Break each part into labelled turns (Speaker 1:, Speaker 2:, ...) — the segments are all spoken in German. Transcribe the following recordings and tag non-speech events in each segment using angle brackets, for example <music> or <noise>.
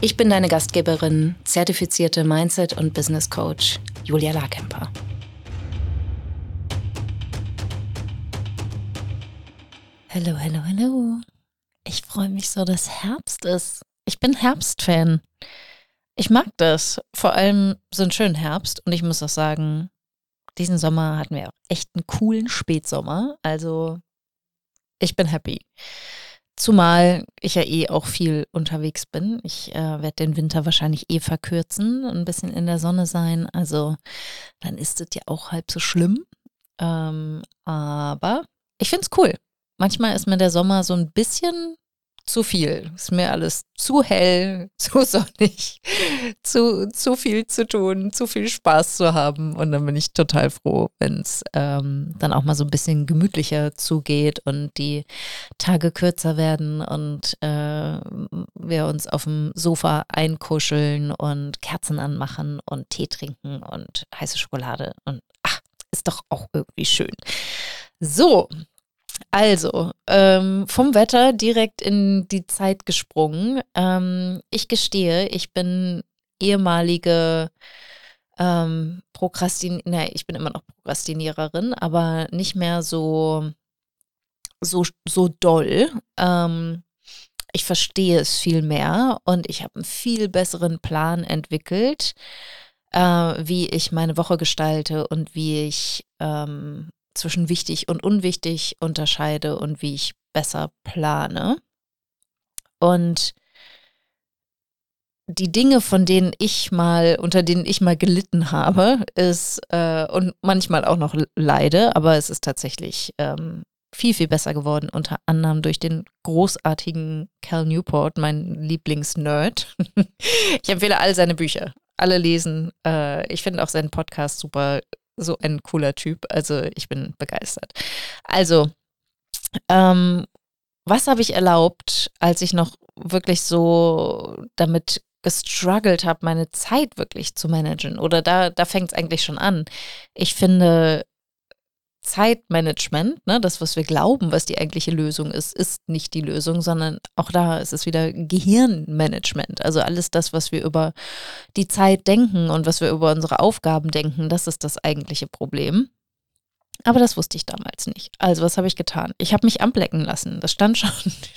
Speaker 1: Ich bin deine Gastgeberin, zertifizierte Mindset- und Business Coach Julia Larkemper. Hallo, hallo, hallo. Ich freue mich so, dass Herbst ist. Ich bin Herbstfan. Ich mag das. Vor allem so einen schönen Herbst. Und ich muss auch sagen, diesen Sommer hatten wir auch echt einen coolen Spätsommer. Also ich bin happy. Zumal ich ja eh auch viel unterwegs bin. Ich äh, werde den Winter wahrscheinlich eh verkürzen, ein bisschen in der Sonne sein. Also dann ist es ja auch halb so schlimm. Ähm, aber ich finde es cool. Manchmal ist mir der Sommer so ein bisschen zu viel. Ist mir alles zu hell, <laughs> zu sonnig, zu, zu viel zu tun, zu viel Spaß zu haben. Und dann bin ich total froh, wenn es ähm, dann auch mal so ein bisschen gemütlicher zugeht und die Tage kürzer werden und äh, wir uns auf dem Sofa einkuscheln und Kerzen anmachen und Tee trinken und heiße Schokolade. Und ach, ist doch auch irgendwie schön. So, also, ähm, vom Wetter direkt in die Zeit gesprungen. Ähm, ich gestehe, ich bin ehemalige ähm, Prokrastin, ich bin immer noch Prokrastiniererin, aber nicht mehr so, so, so doll. Ähm, ich verstehe es viel mehr und ich habe einen viel besseren Plan entwickelt, äh, wie ich meine Woche gestalte und wie ich ähm, zwischen wichtig und unwichtig unterscheide und wie ich besser plane. Und die Dinge, von denen ich mal, unter denen ich mal gelitten habe, ist äh, und manchmal auch noch leide, aber es ist tatsächlich ähm, viel, viel besser geworden, unter anderem durch den großartigen Cal Newport, mein Lieblingsnerd. <laughs> ich empfehle all seine Bücher. Alle lesen. Äh, ich finde auch seinen Podcast super so ein cooler Typ. Also ich bin begeistert. Also, ähm, was habe ich erlaubt, als ich noch wirklich so damit gestruggelt habe, meine Zeit wirklich zu managen? Oder da, da fängt es eigentlich schon an. Ich finde, Zeitmanagement, ne, das, was wir glauben, was die eigentliche Lösung ist, ist nicht die Lösung, sondern auch da ist es wieder Gehirnmanagement. Also alles das, was wir über die Zeit denken und was wir über unsere Aufgaben denken, das ist das eigentliche Problem. Aber das wusste ich damals nicht. Also, was habe ich getan? Ich habe mich ablecken lassen. Das stand schon,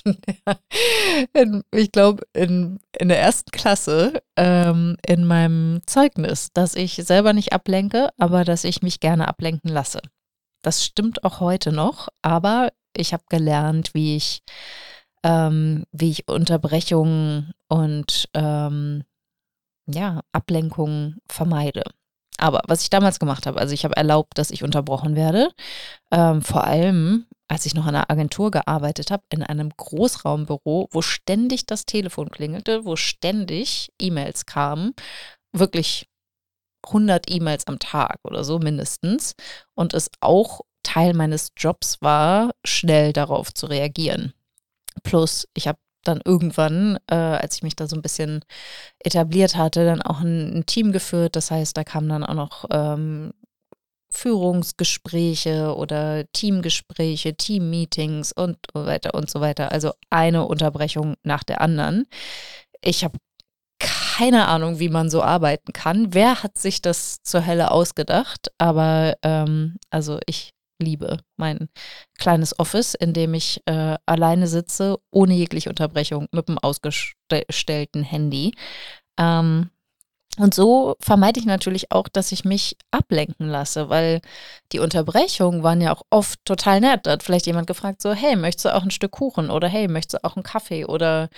Speaker 1: in <laughs> der, in, ich glaube, in, in der ersten Klasse ähm, in meinem Zeugnis, dass ich selber nicht ablenke, aber dass ich mich gerne ablenken lasse. Das stimmt auch heute noch, aber ich habe gelernt, wie ich, ähm, wie ich Unterbrechungen und ähm, ja, Ablenkungen vermeide. Aber was ich damals gemacht habe, also ich habe erlaubt, dass ich unterbrochen werde. Ähm, vor allem, als ich noch in einer Agentur gearbeitet habe, in einem Großraumbüro, wo ständig das Telefon klingelte, wo ständig E-Mails kamen, wirklich 100 E-Mails am Tag oder so mindestens und es auch Teil meines Jobs war, schnell darauf zu reagieren. Plus, ich habe dann irgendwann, äh, als ich mich da so ein bisschen etabliert hatte, dann auch ein, ein Team geführt. Das heißt, da kamen dann auch noch ähm, Führungsgespräche oder Teamgespräche, Teammeetings und so weiter und so weiter. Also eine Unterbrechung nach der anderen. Ich habe keine Ahnung, wie man so arbeiten kann. Wer hat sich das zur Hölle ausgedacht? Aber ähm, also ich liebe mein kleines Office, in dem ich äh, alleine sitze, ohne jegliche Unterbrechung, mit dem ausgestellten Handy. Ähm, und so vermeide ich natürlich auch, dass ich mich ablenken lasse, weil die Unterbrechungen waren ja auch oft total nett. Da hat vielleicht jemand gefragt, so, hey, möchtest du auch ein Stück Kuchen? Oder hey, möchtest du auch einen Kaffee? Oder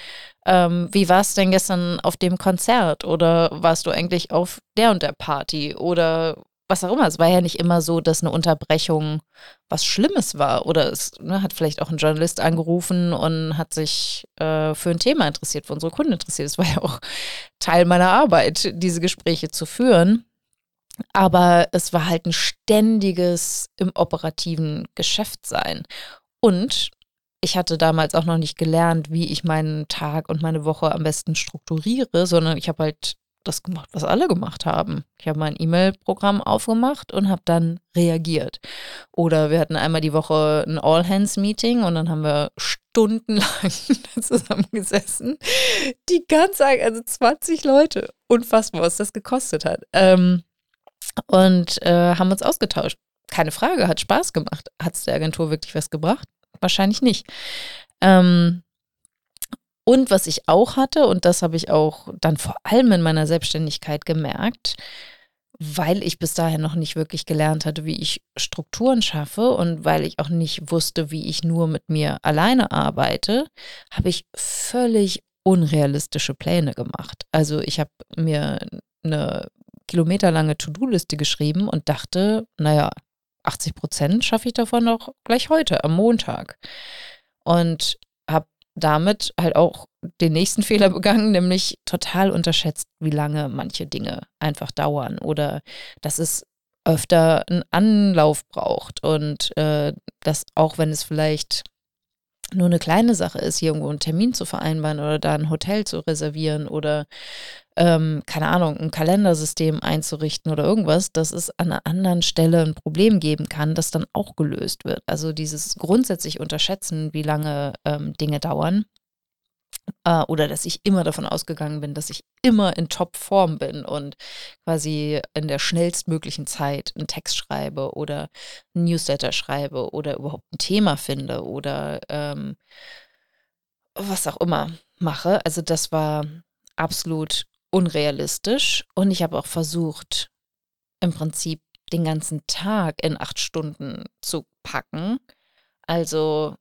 Speaker 1: ähm, wie war es denn gestern auf dem Konzert? Oder warst du eigentlich auf der und der Party? Oder was auch immer. Es war ja nicht immer so, dass eine Unterbrechung was Schlimmes war. Oder es ne, hat vielleicht auch ein Journalist angerufen und hat sich äh, für ein Thema interessiert, für unsere Kunden interessiert. Es war ja auch Teil meiner Arbeit, diese Gespräche zu führen. Aber es war halt ein ständiges im operativen Geschäft sein. Und ich hatte damals auch noch nicht gelernt, wie ich meinen Tag und meine Woche am besten strukturiere, sondern ich habe halt das gemacht, was alle gemacht haben. Ich habe mein E-Mail-Programm aufgemacht und habe dann reagiert. Oder wir hatten einmal die Woche ein All-Hands-Meeting und dann haben wir stundenlang <laughs> zusammengesessen. Die ganze, also 20 Leute. Unfassbar, was das gekostet hat. Ähm, und äh, haben uns ausgetauscht. Keine Frage, hat Spaß gemacht. Hat es der Agentur wirklich was gebracht? Wahrscheinlich nicht. Ähm, und was ich auch hatte, und das habe ich auch dann vor allem in meiner Selbstständigkeit gemerkt, weil ich bis dahin noch nicht wirklich gelernt hatte, wie ich Strukturen schaffe und weil ich auch nicht wusste, wie ich nur mit mir alleine arbeite, habe ich völlig unrealistische Pläne gemacht. Also ich habe mir eine kilometerlange To-Do-Liste geschrieben und dachte, naja, 80 Prozent schaffe ich davon noch gleich heute, am Montag. Und damit halt auch den nächsten <laughs> Fehler begangen, nämlich total unterschätzt, wie lange manche Dinge einfach dauern oder dass es öfter einen Anlauf braucht und äh, dass auch wenn es vielleicht nur eine kleine Sache ist, hier irgendwo einen Termin zu vereinbaren oder da ein Hotel zu reservieren oder ähm, keine Ahnung, ein Kalendersystem einzurichten oder irgendwas, dass es an einer anderen Stelle ein Problem geben kann, das dann auch gelöst wird. Also dieses grundsätzlich Unterschätzen, wie lange ähm, Dinge dauern. Äh, oder dass ich immer davon ausgegangen bin, dass ich immer in Top-Form bin und quasi in der schnellstmöglichen Zeit einen Text schreibe oder ein Newsletter schreibe oder überhaupt ein Thema finde oder ähm, was auch immer mache. Also das war absolut unrealistisch und ich habe auch versucht, im Prinzip den ganzen Tag in acht Stunden zu packen. Also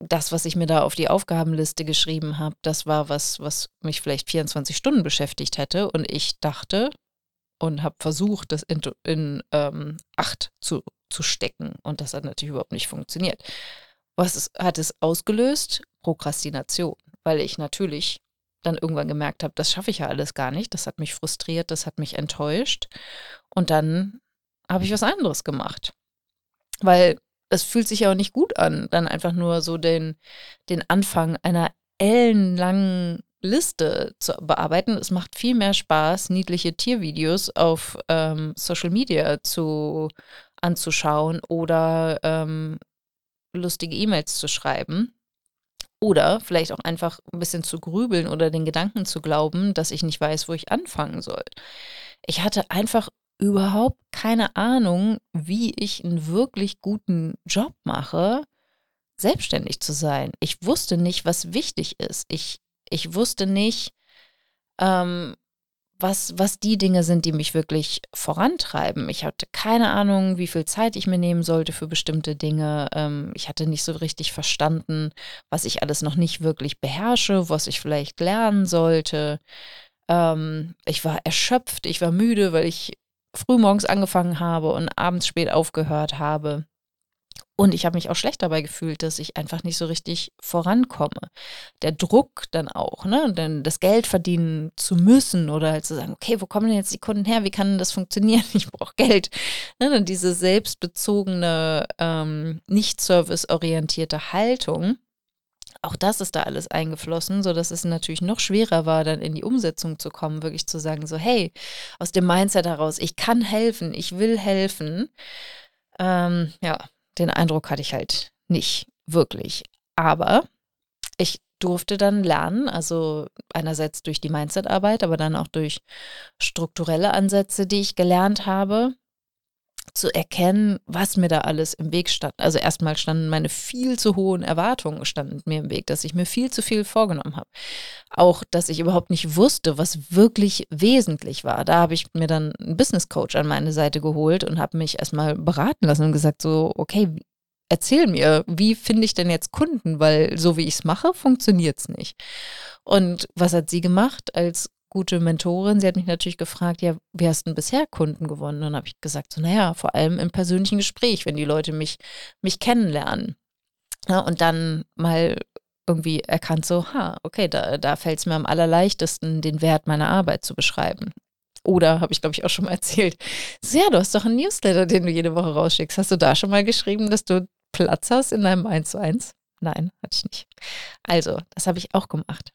Speaker 1: das, was ich mir da auf die Aufgabenliste geschrieben habe, das war was, was mich vielleicht 24 Stunden beschäftigt hätte. Und ich dachte und habe versucht, das in, in ähm, acht zu, zu stecken. Und das hat natürlich überhaupt nicht funktioniert. Was ist, hat es ausgelöst? Prokrastination, weil ich natürlich dann irgendwann gemerkt habe, das schaffe ich ja alles gar nicht. Das hat mich frustriert, das hat mich enttäuscht. Und dann habe ich was anderes gemacht. Weil es fühlt sich ja auch nicht gut an, dann einfach nur so den, den Anfang einer ellenlangen Liste zu bearbeiten. Es macht viel mehr Spaß, niedliche Tiervideos auf ähm, Social Media zu anzuschauen oder ähm, lustige E-Mails zu schreiben. Oder vielleicht auch einfach ein bisschen zu grübeln oder den Gedanken zu glauben, dass ich nicht weiß, wo ich anfangen soll. Ich hatte einfach überhaupt keine Ahnung, wie ich einen wirklich guten Job mache, selbstständig zu sein. Ich wusste nicht, was wichtig ist. Ich, ich wusste nicht, ähm, was, was die Dinge sind, die mich wirklich vorantreiben. Ich hatte keine Ahnung, wie viel Zeit ich mir nehmen sollte für bestimmte Dinge. Ähm, ich hatte nicht so richtig verstanden, was ich alles noch nicht wirklich beherrsche, was ich vielleicht lernen sollte. Ähm, ich war erschöpft, ich war müde, weil ich frühmorgens angefangen habe und abends spät aufgehört habe. Und ich habe mich auch schlecht dabei gefühlt, dass ich einfach nicht so richtig vorankomme. Der Druck dann auch, ne, denn das Geld verdienen zu müssen oder halt zu sagen, okay, wo kommen denn jetzt die Kunden her? Wie kann das funktionieren? <laughs> Ich brauche Geld. Ne, dann diese selbstbezogene, ähm, nicht serviceorientierte Haltung. Auch das ist da alles eingeflossen, sodass es natürlich noch schwerer war, dann in die Umsetzung zu kommen, wirklich zu sagen, so, hey, aus dem Mindset heraus, ich kann helfen, ich will helfen. Ähm, ja, den Eindruck hatte ich halt nicht wirklich. Aber ich durfte dann lernen, also einerseits durch die Mindset-Arbeit, aber dann auch durch strukturelle Ansätze, die ich gelernt habe, zu erkennen, was mir da alles im Weg stand. Also erstmal standen meine viel zu hohen Erwartungen standen mir im Weg, dass ich mir viel zu viel vorgenommen habe. Auch, dass ich überhaupt nicht wusste, was wirklich wesentlich war. Da habe ich mir dann einen Business Coach an meine Seite geholt und habe mich erstmal beraten lassen und gesagt so, okay, erzähl mir, wie finde ich denn jetzt Kunden, weil so wie ich es mache, funktioniert es nicht. Und was hat sie gemacht als gute Mentorin, sie hat mich natürlich gefragt, ja, wie hast du denn bisher Kunden gewonnen? Dann habe ich gesagt, so, naja, vor allem im persönlichen Gespräch, wenn die Leute mich, mich kennenlernen. Ja, und dann mal irgendwie erkannt, so, ha, okay, da, da fällt es mir am allerleichtesten, den Wert meiner Arbeit zu beschreiben. Oder habe ich, glaube ich, auch schon mal erzählt. So, ja, du hast doch einen Newsletter, den du jede Woche rausschickst. Hast du da schon mal geschrieben, dass du Platz hast in deinem 1 zu 1? Nein, hatte ich nicht. Also, das habe ich auch gemacht.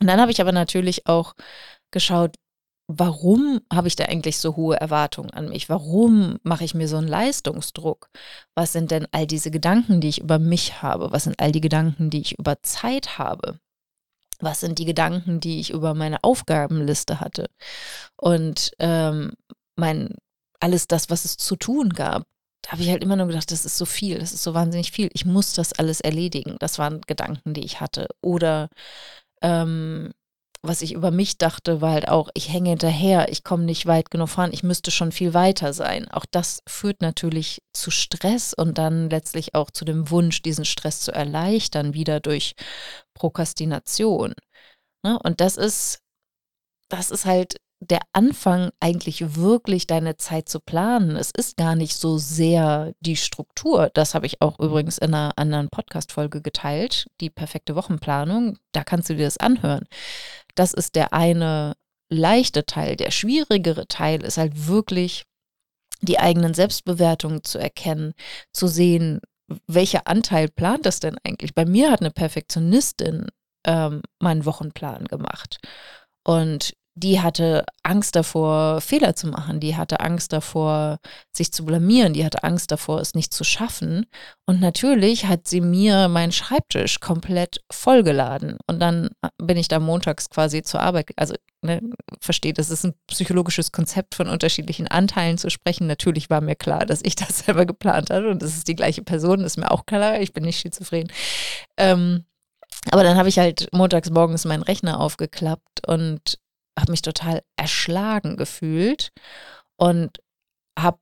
Speaker 1: Und dann habe ich aber natürlich auch geschaut, warum habe ich da eigentlich so hohe Erwartungen an mich? Warum mache ich mir so einen Leistungsdruck? Was sind denn all diese Gedanken, die ich über mich habe? Was sind all die Gedanken, die ich über Zeit habe? Was sind die Gedanken, die ich über meine Aufgabenliste hatte? Und ähm, mein alles das, was es zu tun gab, da habe ich halt immer nur gedacht, das ist so viel, das ist so wahnsinnig viel. Ich muss das alles erledigen. Das waren Gedanken, die ich hatte. Oder ähm, was ich über mich dachte, war halt auch, ich hänge hinterher, ich komme nicht weit genug voran, ich müsste schon viel weiter sein. Auch das führt natürlich zu Stress und dann letztlich auch zu dem Wunsch, diesen Stress zu erleichtern, wieder durch Prokrastination. Ne? Und das ist, das ist halt der Anfang, eigentlich wirklich deine Zeit zu planen. Es ist gar nicht so sehr die Struktur. Das habe ich auch übrigens in einer anderen Podcast-Folge geteilt, die perfekte Wochenplanung. Da kannst du dir das anhören. Das ist der eine leichte Teil. Der schwierigere Teil ist halt wirklich die eigenen Selbstbewertungen zu erkennen, zu sehen, welcher Anteil plant das denn eigentlich? Bei mir hat eine Perfektionistin ähm, meinen Wochenplan gemacht. Und die hatte Angst davor, Fehler zu machen. Die hatte Angst davor, sich zu blamieren. Die hatte Angst davor, es nicht zu schaffen. Und natürlich hat sie mir meinen Schreibtisch komplett vollgeladen. Und dann bin ich da montags quasi zur Arbeit. Also, ne, versteht, das ist ein psychologisches Konzept von unterschiedlichen Anteilen zu sprechen. Natürlich war mir klar, dass ich das <laughs> selber geplant hatte. Und das ist die gleiche Person, ist mir auch klar. Ich bin nicht schizophren. Ähm, aber dann habe ich halt montags morgens meinen Rechner aufgeklappt und habe mich total erschlagen gefühlt und habe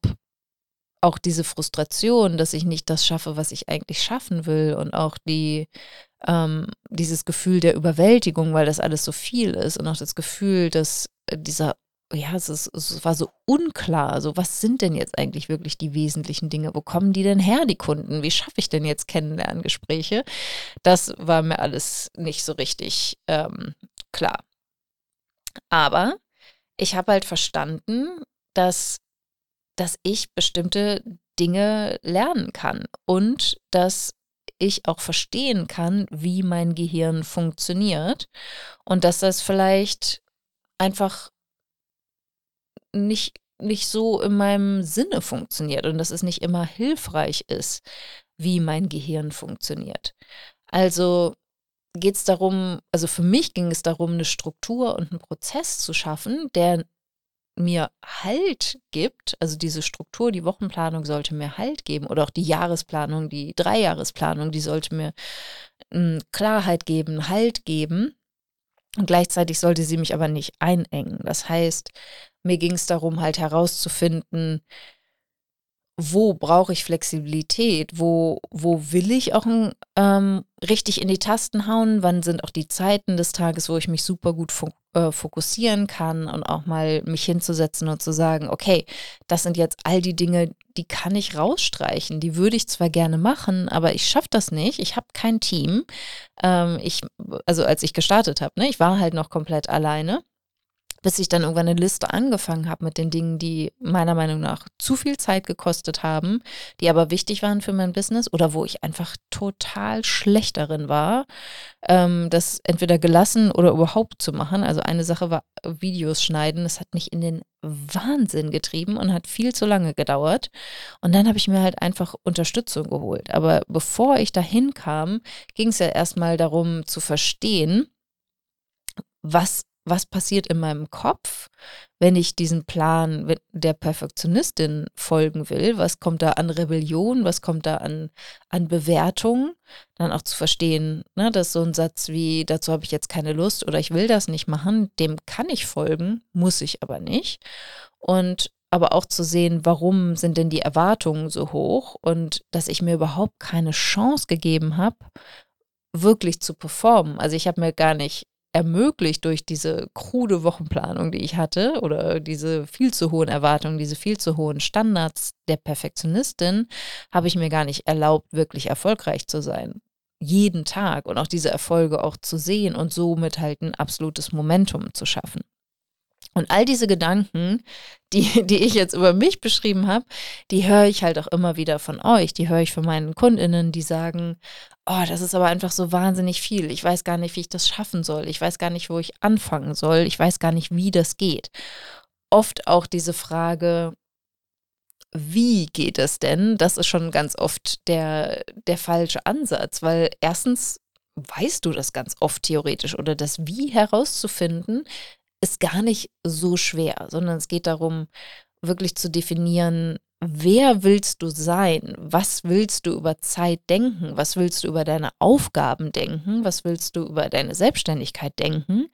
Speaker 1: auch diese Frustration, dass ich nicht das schaffe, was ich eigentlich schaffen will und auch die ähm, dieses Gefühl der Überwältigung, weil das alles so viel ist und auch das Gefühl, dass dieser ja, es, ist, es war so unklar. So, was sind denn jetzt eigentlich wirklich die wesentlichen Dinge? Wo kommen die denn her, die Kunden? Wie schaffe ich denn jetzt Kennenlerngespräche? Das war mir alles nicht so richtig ähm, klar. Aber ich habe halt verstanden, dass, dass ich bestimmte Dinge lernen kann und dass ich auch verstehen kann, wie mein Gehirn funktioniert und dass das vielleicht einfach nicht, nicht so in meinem Sinne funktioniert und dass es nicht immer hilfreich ist, wie mein Gehirn funktioniert. Also geht es darum, also für mich ging es darum, eine Struktur und einen Prozess zu schaffen, der mir Halt gibt, also diese Struktur, die Wochenplanung sollte mir Halt geben oder auch die Jahresplanung, die Dreijahresplanung, die sollte mir äh, Klarheit geben, Halt geben. Und gleichzeitig sollte sie mich aber nicht einengen. Das heißt, mir ging es darum, halt herauszufinden, wo brauche ich Flexibilität, wo, wo will ich auch ähm, richtig in die Tasten hauen, wann sind auch die Zeiten des Tages, wo ich mich super gut äh, fokussieren kann und auch mal mich hinzusetzen und zu sagen, okay, das sind jetzt all die Dinge, die kann ich rausstreichen, die würde ich zwar gerne machen, aber ich schaffe das nicht, ich habe kein Team. Ähm, ich, also als ich gestartet habe, ne, ich war halt noch komplett alleine bis ich dann irgendwann eine Liste angefangen habe mit den Dingen, die meiner Meinung nach zu viel Zeit gekostet haben, die aber wichtig waren für mein Business oder wo ich einfach total schlecht darin war, ähm, das entweder gelassen oder überhaupt zu machen. Also eine Sache war Videos schneiden, das hat mich in den Wahnsinn getrieben und hat viel zu lange gedauert. Und dann habe ich mir halt einfach Unterstützung geholt. Aber bevor ich dahin kam, ging es ja erstmal darum zu verstehen, was was passiert in meinem Kopf, wenn ich diesen Plan der Perfektionistin folgen will? Was kommt da an Rebellion? Was kommt da an, an Bewertung? Dann auch zu verstehen, ne, dass so ein Satz wie, dazu habe ich jetzt keine Lust oder ich will das nicht machen, dem kann ich folgen, muss ich aber nicht. Und aber auch zu sehen, warum sind denn die Erwartungen so hoch und dass ich mir überhaupt keine Chance gegeben habe, wirklich zu performen. Also ich habe mir gar nicht ermöglicht durch diese krude Wochenplanung, die ich hatte, oder diese viel zu hohen Erwartungen, diese viel zu hohen Standards der Perfektionistin, habe ich mir gar nicht erlaubt, wirklich erfolgreich zu sein. Jeden Tag und auch diese Erfolge auch zu sehen und somit halt ein absolutes Momentum zu schaffen. Und all diese Gedanken, die, die ich jetzt über mich beschrieben habe, die höre ich halt auch immer wieder von euch. Die höre ich von meinen Kundinnen, die sagen, oh, das ist aber einfach so wahnsinnig viel. Ich weiß gar nicht, wie ich das schaffen soll. Ich weiß gar nicht, wo ich anfangen soll. Ich weiß gar nicht, wie das geht. Oft auch diese Frage, wie geht es denn? Das ist schon ganz oft der, der falsche Ansatz, weil erstens weißt du das ganz oft theoretisch oder das Wie herauszufinden, ist gar nicht so schwer, sondern es geht darum, wirklich zu definieren, wer willst du sein? Was willst du über Zeit denken? Was willst du über deine Aufgaben denken? Was willst du über deine Selbstständigkeit denken?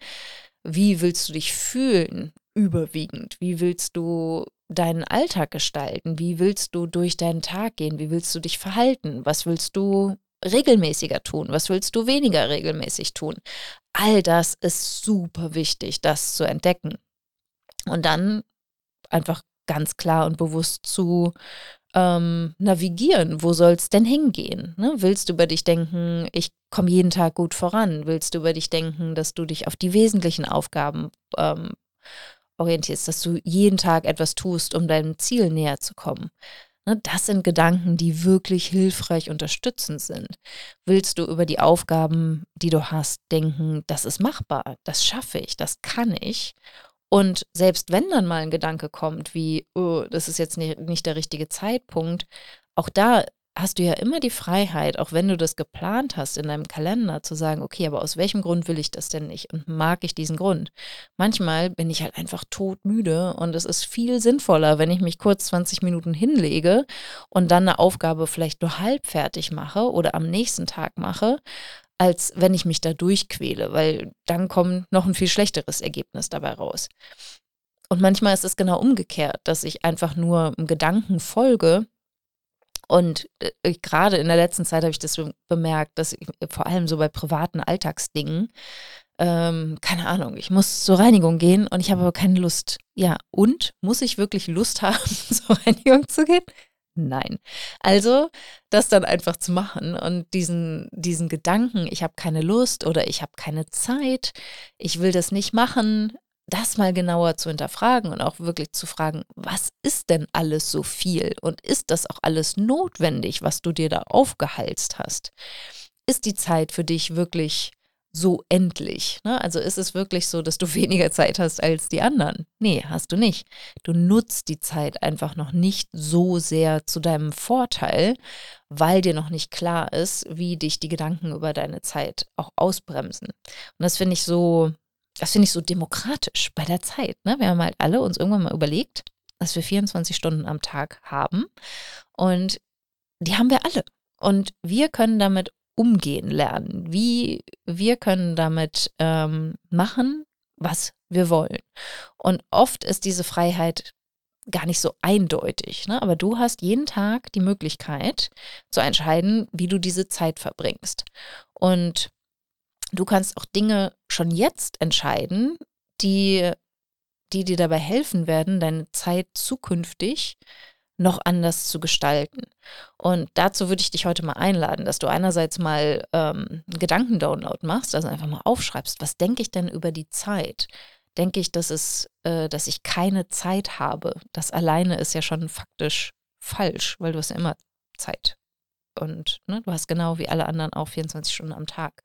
Speaker 1: Wie willst du dich fühlen überwiegend? Wie willst du deinen Alltag gestalten? Wie willst du durch deinen Tag gehen? Wie willst du dich verhalten? Was willst du regelmäßiger tun? Was willst du weniger regelmäßig tun? All das ist super wichtig, das zu entdecken. Und dann einfach ganz klar und bewusst zu ähm, navigieren. Wo soll es denn hingehen? Ne? Willst du über dich denken, ich komme jeden Tag gut voran? Willst du über dich denken, dass du dich auf die wesentlichen Aufgaben ähm, orientierst, dass du jeden Tag etwas tust, um deinem Ziel näher zu kommen? Ne, das sind Gedanken, die wirklich hilfreich unterstützend sind. Willst du über die Aufgaben, die du hast, denken, das ist machbar, das schaffe ich, das kann ich? Und selbst wenn dann mal ein Gedanke kommt, wie, oh, das ist jetzt nicht, nicht der richtige Zeitpunkt, auch da hast du ja immer die Freiheit, auch wenn du das geplant hast in deinem Kalender, zu sagen, okay, aber aus welchem Grund will ich das denn nicht und mag ich diesen Grund? Manchmal bin ich halt einfach todmüde und es ist viel sinnvoller, wenn ich mich kurz 20 Minuten hinlege und dann eine Aufgabe vielleicht nur halb fertig mache oder am nächsten Tag mache, als wenn ich mich da durchquäle, weil dann kommt noch ein viel schlechteres Ergebnis dabei raus. Und manchmal ist es genau umgekehrt, dass ich einfach nur einem Gedanken folge und äh, gerade in der letzten Zeit habe ich das bemerkt, dass ich, vor allem so bei privaten Alltagsdingen, ähm, keine Ahnung, ich muss zur Reinigung gehen und ich habe aber keine Lust. Ja, und muss ich wirklich Lust <laughs> haben, zur Reinigung zu gehen? Nein. Also, das dann einfach zu machen und diesen, diesen Gedanken, ich habe keine Lust oder ich habe keine Zeit, ich will das nicht machen, das mal genauer zu hinterfragen und auch wirklich zu fragen, was ist denn alles so viel und ist das auch alles notwendig, was du dir da aufgehalst hast? Ist die Zeit für dich wirklich so endlich? Ne? Also ist es wirklich so, dass du <laughs> weniger Zeit hast als die anderen? Nee, hast du nicht. Du nutzt die Zeit einfach noch nicht so sehr zu deinem Vorteil, weil dir noch nicht klar ist, wie dich die Gedanken über deine Zeit auch ausbremsen. Und das finde ich so das finde ich so demokratisch bei der Zeit. Ne? Wir haben halt alle uns irgendwann mal überlegt, dass wir 24 Stunden am Tag haben. Und die haben wir alle. Und wir können damit umgehen lernen. Wie wir können damit ähm, machen, was wir wollen. Und oft ist diese Freiheit gar nicht so eindeutig. Ne? Aber du hast jeden Tag die Möglichkeit zu entscheiden, wie du diese Zeit verbringst. Und Du kannst auch Dinge schon jetzt entscheiden, die, die dir dabei helfen werden, deine Zeit zukünftig noch anders zu gestalten. Und dazu würde ich dich heute mal einladen, dass du einerseits mal ähm, einen Gedankendownload machst, also einfach mal aufschreibst, was denke ich denn über die Zeit? Denke ich, dass es, äh, dass ich keine Zeit habe? Das alleine ist ja schon faktisch falsch, weil du hast ja immer Zeit und ne, du hast genau wie alle anderen auch 24 Stunden am Tag.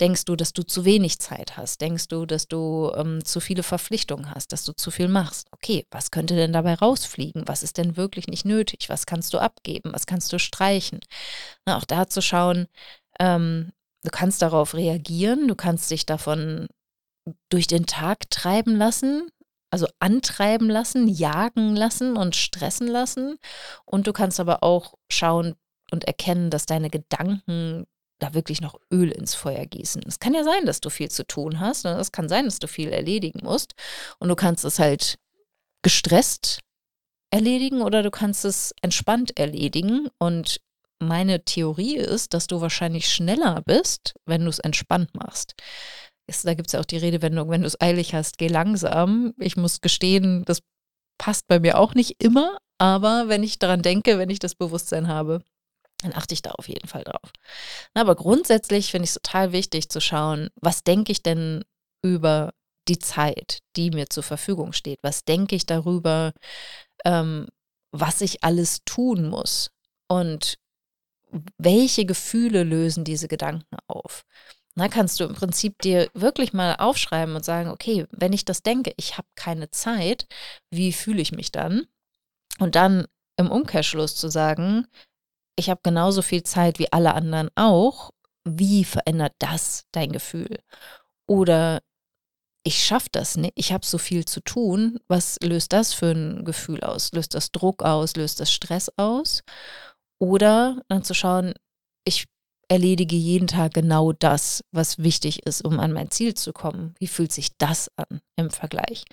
Speaker 1: Denkst du, dass du zu wenig Zeit hast? Denkst du, dass du ähm, zu viele Verpflichtungen hast, dass du zu viel machst? Okay, was könnte denn dabei rausfliegen? Was ist denn wirklich nicht nötig? Was kannst du abgeben? Was kannst du streichen? Na, auch da zu schauen, ähm, du kannst darauf reagieren, du kannst dich davon durch den Tag treiben lassen, also antreiben lassen, jagen lassen und stressen lassen. Und du kannst aber auch schauen, und erkennen, dass deine Gedanken da wirklich noch Öl ins Feuer gießen. Es kann ja sein, dass du viel zu tun hast. Ne? Es kann sein, dass du viel erledigen musst. Und du kannst es halt gestresst erledigen oder du kannst es entspannt erledigen. Und meine Theorie ist, dass du wahrscheinlich schneller bist, wenn du es entspannt machst. da gibt es ja auch die Redewendung, wenn du es eilig hast, geh langsam. Ich muss gestehen, das passt bei mir auch nicht immer, aber wenn ich daran denke, wenn ich das Bewusstsein habe, dann achte ich da auf jeden Fall drauf. Aber grundsätzlich finde ich es total wichtig zu schauen, was denke ich denn über die Zeit, die mir zur Verfügung steht? Was denke ich darüber, ähm, was ich alles tun muss? Und welche Gefühle lösen diese Gedanken auf? Na, kannst du im Prinzip dir wirklich mal aufschreiben und sagen, okay, wenn ich das denke, ich habe keine Zeit, wie fühle ich mich dann? Und dann im Umkehrschluss zu sagen, ich habe genauso viel Zeit wie alle anderen auch, wie verändert das dein Gefühl? Oder ich schaffe das nicht, ich habe so viel zu tun, was löst das für ein Gefühl aus? Löst das Druck aus, löst das Stress aus? Oder dann zu schauen, ich erledige jeden Tag genau das, was wichtig ist, um an mein Ziel zu kommen. Wie fühlt sich das an im Vergleich?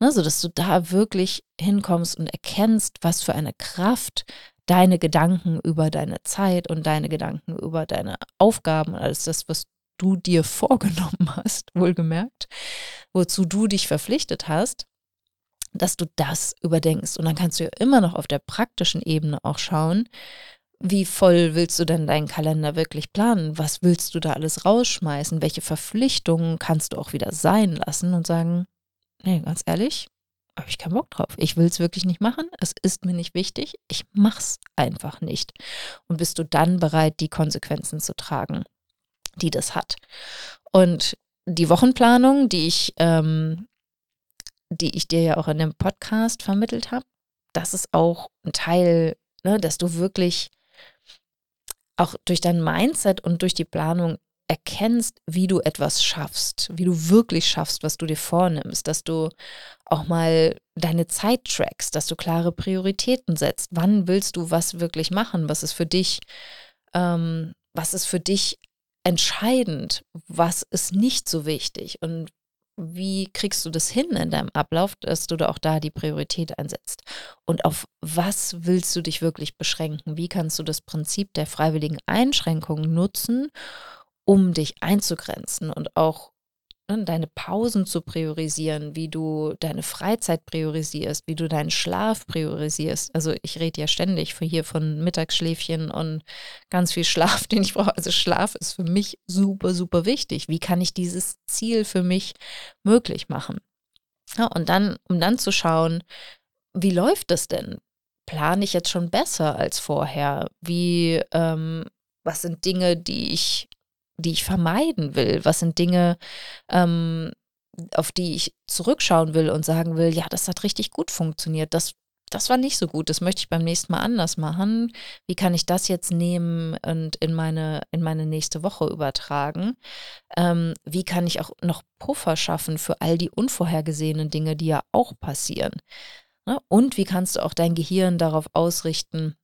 Speaker 1: Ne, so dass du da wirklich hinkommst und erkennst, was für eine Kraft deine Gedanken über deine Zeit und deine Gedanken über deine Aufgaben, alles das, was du dir vorgenommen hast, <laughs> wohlgemerkt, wozu du dich verpflichtet hast, dass du das überdenkst. Und dann kannst du ja immer noch auf der praktischen Ebene auch schauen, wie voll willst du denn deinen Kalender wirklich planen? Was willst du da alles rausschmeißen? Welche Verpflichtungen kannst du auch wieder sein lassen und sagen, nee, ganz ehrlich, habe ich keinen Bock drauf. Ich will es wirklich nicht machen. Es ist mir nicht wichtig. Ich mach's einfach nicht. Und bist du dann bereit, die Konsequenzen zu tragen, die das hat? Und die Wochenplanung, die ich, ähm, die ich dir ja auch in dem Podcast vermittelt habe, das ist auch ein Teil, ne, dass du wirklich auch durch dein Mindset und durch die Planung erkennst, wie du etwas schaffst, wie du wirklich schaffst, was du dir vornimmst, dass du auch mal deine Zeit trackst, dass du klare Prioritäten setzt. Wann willst du was wirklich machen? Was ist für dich, ähm, was ist für dich entscheidend? Was ist nicht so wichtig? Und wie kriegst du das hin in deinem Ablauf, dass du da auch da die Priorität einsetzt? Und auf was willst du dich wirklich beschränken? Wie kannst du das Prinzip der freiwilligen Einschränkung nutzen, um dich einzugrenzen und auch ne, deine Pausen zu priorisieren, wie du deine Freizeit priorisierst, wie du deinen Schlaf priorisierst. Also ich rede ja ständig hier von Mittagsschläfchen und ganz viel Schlaf, <laughs> den ich brauche. Also Schlaf ist für mich super, super wichtig. Wie kann ich dieses Ziel für mich möglich machen? Ja, und dann, um dann zu schauen, wie läuft das denn? Plane ich jetzt schon besser als vorher? Wie, ähm, was sind Dinge, die ich die ich vermeiden will? Was sind Dinge, ähm, auf die ich zurückschauen will und sagen will, ja, das hat richtig gut funktioniert. Das, das war nicht so gut. Das möchte ich beim nächsten Mal anders machen. Wie kann ich das jetzt nehmen und in meine, in meine nächste Woche übertragen? Ähm, wie kann ich auch noch Puffer schaffen für all die unvorhergesehenen Dinge, die ja auch passieren? Ne? Und wie kannst du auch dein Gehirn darauf ausrichten,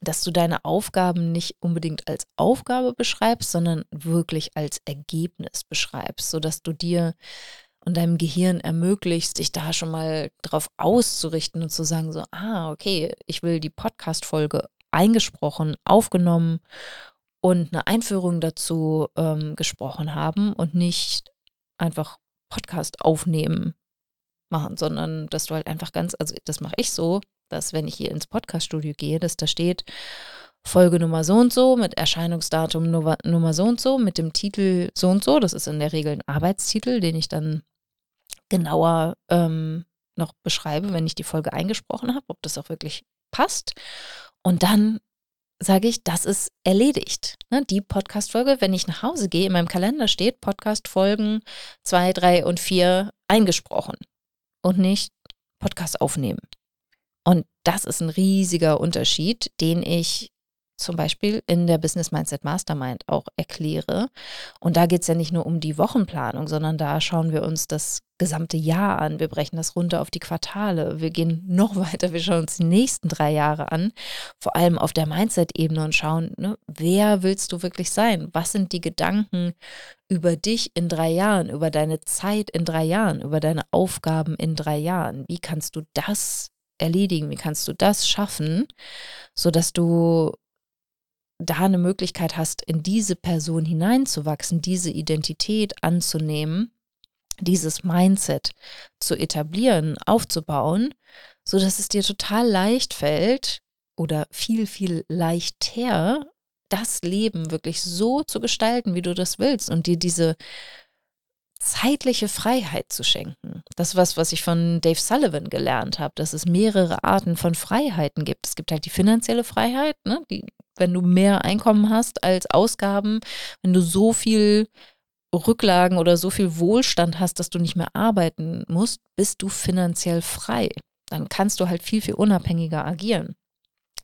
Speaker 1: dass du deine Aufgaben nicht unbedingt als Aufgabe beschreibst, sondern wirklich als Ergebnis beschreibst, sodass du dir und deinem Gehirn ermöglicht, dich da schon mal drauf auszurichten und zu sagen, so, ah, okay, ich will die Podcast-Folge eingesprochen, aufgenommen und eine Einführung dazu ähm, gesprochen haben und nicht einfach Podcast aufnehmen machen, sondern dass du halt einfach ganz, also das mache ich so, dass wenn ich hier ins Podcaststudio gehe, dass da steht Folge Nummer so und so mit Erscheinungsdatum Nummer so und so mit dem Titel so und so. Das ist in der Regel ein Arbeitstitel, den ich dann genauer ähm, noch beschreibe, wenn ich die Folge eingesprochen habe, ob das auch wirklich passt. Und dann sage ich, das ist erledigt. Ne, die Podcast-Folge, wenn ich nach Hause gehe, in meinem Kalender steht Podcast-Folgen 2, 3 und 4 eingesprochen und nicht Podcast aufnehmen. Und das ist ein riesiger Unterschied, den ich zum Beispiel in der Business Mindset Mastermind auch erkläre. Und da geht es ja nicht nur um die Wochenplanung, sondern da schauen wir uns das gesamte Jahr an. Wir brechen das runter auf die Quartale. Wir gehen noch <laughs> weiter. Wir schauen uns die nächsten drei Jahre an, vor allem auf der Mindset-Ebene und schauen, ne, wer willst du wirklich sein? Was sind die Gedanken über dich in drei Jahren, über deine Zeit in drei Jahren, über deine Aufgaben in drei Jahren? Wie kannst du das erledigen? Wie kannst du das schaffen, sodass du da eine Möglichkeit hast, in diese Person hineinzuwachsen, diese Identität anzunehmen, dieses Mindset zu etablieren, aufzubauen, so dass es dir total leicht fällt oder viel, viel leichter, das Leben wirklich so zu gestalten, wie du das willst und dir diese zeitliche Freiheit zu schenken. Das ist was, was ich von Dave Sullivan gelernt habe, dass es mehrere Arten von Freiheiten gibt. Es gibt halt die finanzielle Freiheit, ne, die, wenn du mehr Einkommen hast als Ausgaben, wenn du so viel Rücklagen oder so viel Wohlstand hast, dass du nicht mehr arbeiten musst, bist du finanziell frei. Dann kannst du halt viel, viel unabhängiger agieren.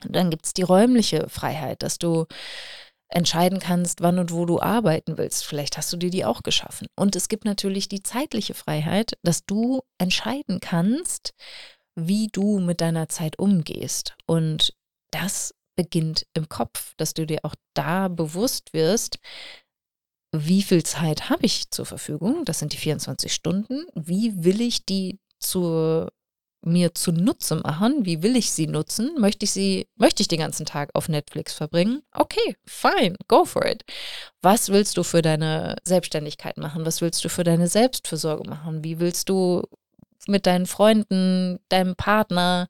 Speaker 1: Und dann gibt es die räumliche Freiheit, dass du entscheiden kannst, wann und wo du arbeiten willst. Vielleicht hast du dir die auch geschaffen. Und es gibt natürlich die zeitliche Freiheit, dass du entscheiden kannst, wie du mit deiner Zeit umgehst. Und das beginnt im Kopf, dass du dir auch da bewusst wirst, wie viel Zeit habe ich zur Verfügung? Das sind die 24 Stunden. Wie will ich die zur mir zunutze machen, wie will ich sie nutzen? Möchte ich sie, möchte ich den ganzen Tag auf Netflix verbringen? Okay, fine, go for it. Was willst du für deine Selbstständigkeit machen? Was willst du für deine Selbstfürsorge machen? Wie willst du mit deinen Freunden, deinem Partner,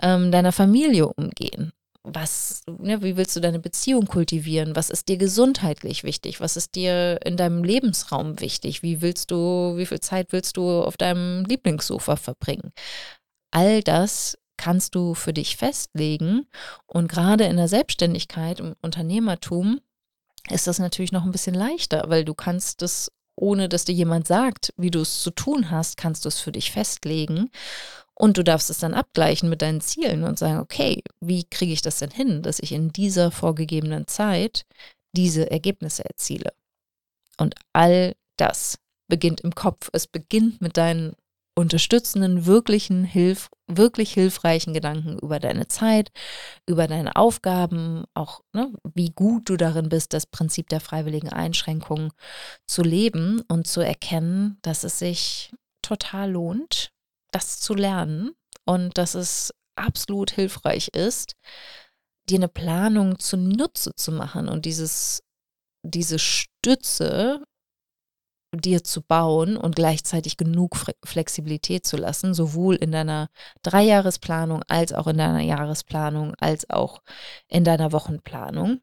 Speaker 1: ähm, deiner Familie umgehen? Was, ne, wie willst du deine Beziehung kultivieren? Was ist dir gesundheitlich wichtig? Was ist dir in deinem Lebensraum wichtig? Wie willst du, wie viel Zeit willst du auf deinem Lieblingssofa verbringen? all das kannst du für dich festlegen. Und gerade in der Selbstständigkeit, im Unternehmertum, ist das natürlich noch ein bisschen leichter, weil du kannst es, ohne dass dir jemand sagt, wie du es zu tun hast, kannst du es für dich festlegen. Und du darfst es dann abgleichen mit deinen Zielen und sagen, okay, wie kriege ich das denn hin, dass ich in dieser vorgegebenen Zeit diese Ergebnisse erziele? Und all das beginnt im Kopf. Es beginnt mit deinen unterstützenden, wirklichen, hilf, wirklich hilfreichen Gedanken über deine Zeit, über deine Aufgaben, auch ne, wie gut du darin bist, das Prinzip der freiwilligen Einschränkung zu leben und zu erkennen, dass es sich total lohnt, das zu lernen und dass es absolut hilfreich ist, dir eine Planung zunutze zu machen und dieses, diese Stütze dir zu bauen und gleichzeitig genug Flexibilität zu lassen, sowohl in deiner Dreijahresplanung als auch in deiner Jahresplanung, als auch in deiner Wochenplanung.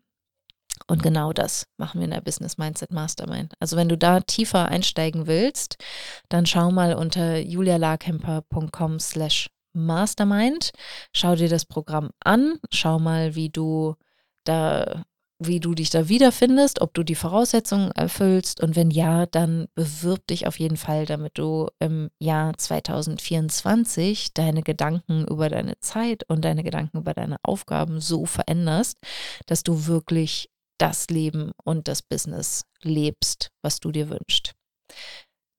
Speaker 1: Und genau das machen wir in der Business Mindset Mastermind. Also wenn du da tiefer einsteigen willst, dann schau mal unter julialarkemper.com slash mastermind. Schau dir das Programm an, schau mal, wie du da wie du dich da wiederfindest, ob du die Voraussetzungen erfüllst und wenn ja, dann bewirb dich auf jeden Fall, damit du im Jahr 2024 deine Gedanken über deine Zeit und deine Gedanken über deine Aufgaben so veränderst, dass du wirklich das Leben und das Business lebst, was du dir wünschst.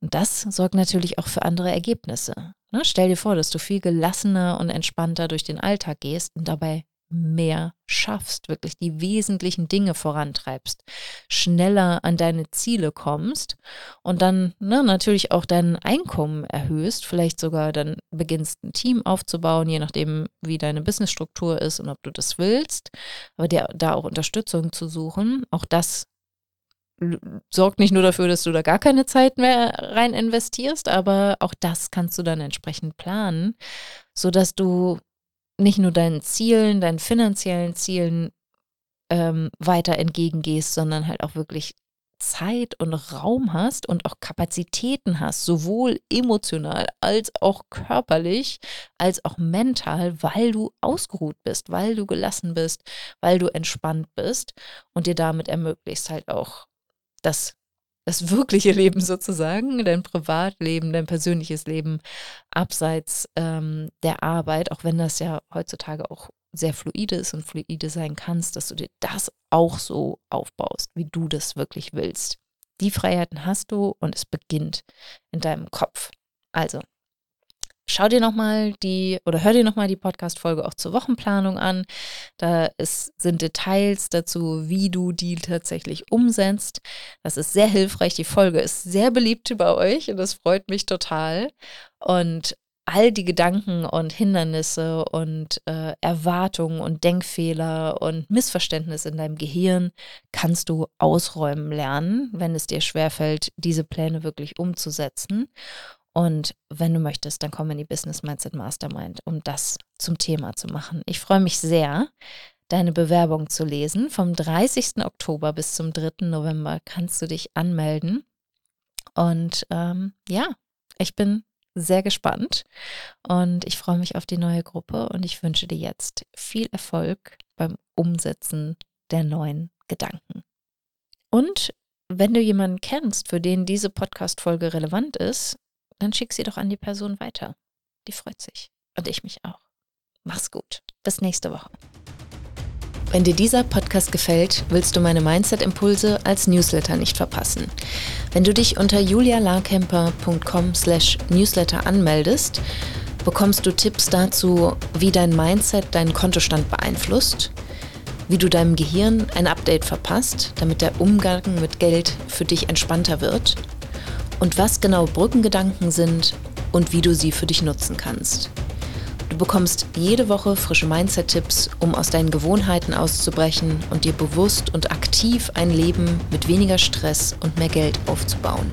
Speaker 1: Und das sorgt natürlich auch für andere Ergebnisse. Ne? Stell dir vor, dass du viel gelassener und entspannter durch den Alltag gehst und dabei mehr schaffst, wirklich die wesentlichen Dinge vorantreibst, schneller an deine Ziele kommst und dann ne, natürlich auch dein Einkommen erhöhst, vielleicht sogar dann beginnst ein Team aufzubauen, je nachdem, wie deine Businessstruktur ist und ob du das willst, aber dir da auch Unterstützung zu suchen, auch das sorgt nicht nur dafür, dass du da gar keine Zeit mehr rein investierst, aber auch das kannst du dann entsprechend planen, sodass du nicht nur deinen Zielen, deinen finanziellen Zielen ähm, weiter entgegengehst, sondern halt auch wirklich Zeit und Raum hast und auch Kapazitäten hast, sowohl emotional als auch körperlich, als auch mental, weil du ausgeruht bist, weil du gelassen bist, weil du entspannt bist und dir damit ermöglicht halt auch das das wirkliche Leben sozusagen, dein Privatleben, dein persönliches Leben abseits ähm, der Arbeit, auch wenn das ja heutzutage auch sehr fluide ist und fluide sein kannst, dass du dir das auch so aufbaust, wie du das wirklich willst. Die Freiheiten hast du und es beginnt in deinem Kopf. Also, Schau dir nochmal die oder hör dir nochmal die Podcast-Folge auch zur Wochenplanung an. Da ist, sind Details dazu, wie du die tatsächlich umsetzt. Das ist sehr hilfreich. Die Folge ist sehr beliebt bei euch und das freut mich total. Und all die Gedanken und Hindernisse und äh, Erwartungen und Denkfehler und Missverständnisse in deinem Gehirn kannst du ausräumen lernen, wenn es dir schwerfällt, diese Pläne wirklich umzusetzen. Und wenn du möchtest, dann komm in die Business Mindset Mastermind, um das zum Thema zu machen. Ich freue mich sehr, deine Bewerbung zu lesen. Vom 30. Oktober bis zum 3. November kannst du dich anmelden. Und ähm, ja, ich bin sehr gespannt und ich freue mich auf die neue Gruppe und ich wünsche dir jetzt viel Erfolg beim Umsetzen der neuen Gedanken. Und wenn du jemanden kennst, für den diese Podcast-Folge relevant ist, dann schick sie doch an die Person weiter. Die freut sich. Und ich mich auch. Mach's gut. Bis nächste Woche. Wenn dir dieser Podcast gefällt, willst du meine Mindset-Impulse als Newsletter nicht verpassen. Wenn du dich unter julialarkemper.com slash newsletter anmeldest, bekommst du Tipps dazu, wie dein Mindset deinen Kontostand beeinflusst, wie du deinem Gehirn ein Update verpasst, damit der Umgang mit Geld für dich entspannter wird und was genau Brückengedanken sind und wie du sie für dich nutzen kannst. Du bekommst jede Woche frische Mindset-Tipps, um aus deinen Gewohnheiten auszubrechen und dir bewusst und aktiv ein Leben mit weniger Stress und mehr Geld aufzubauen.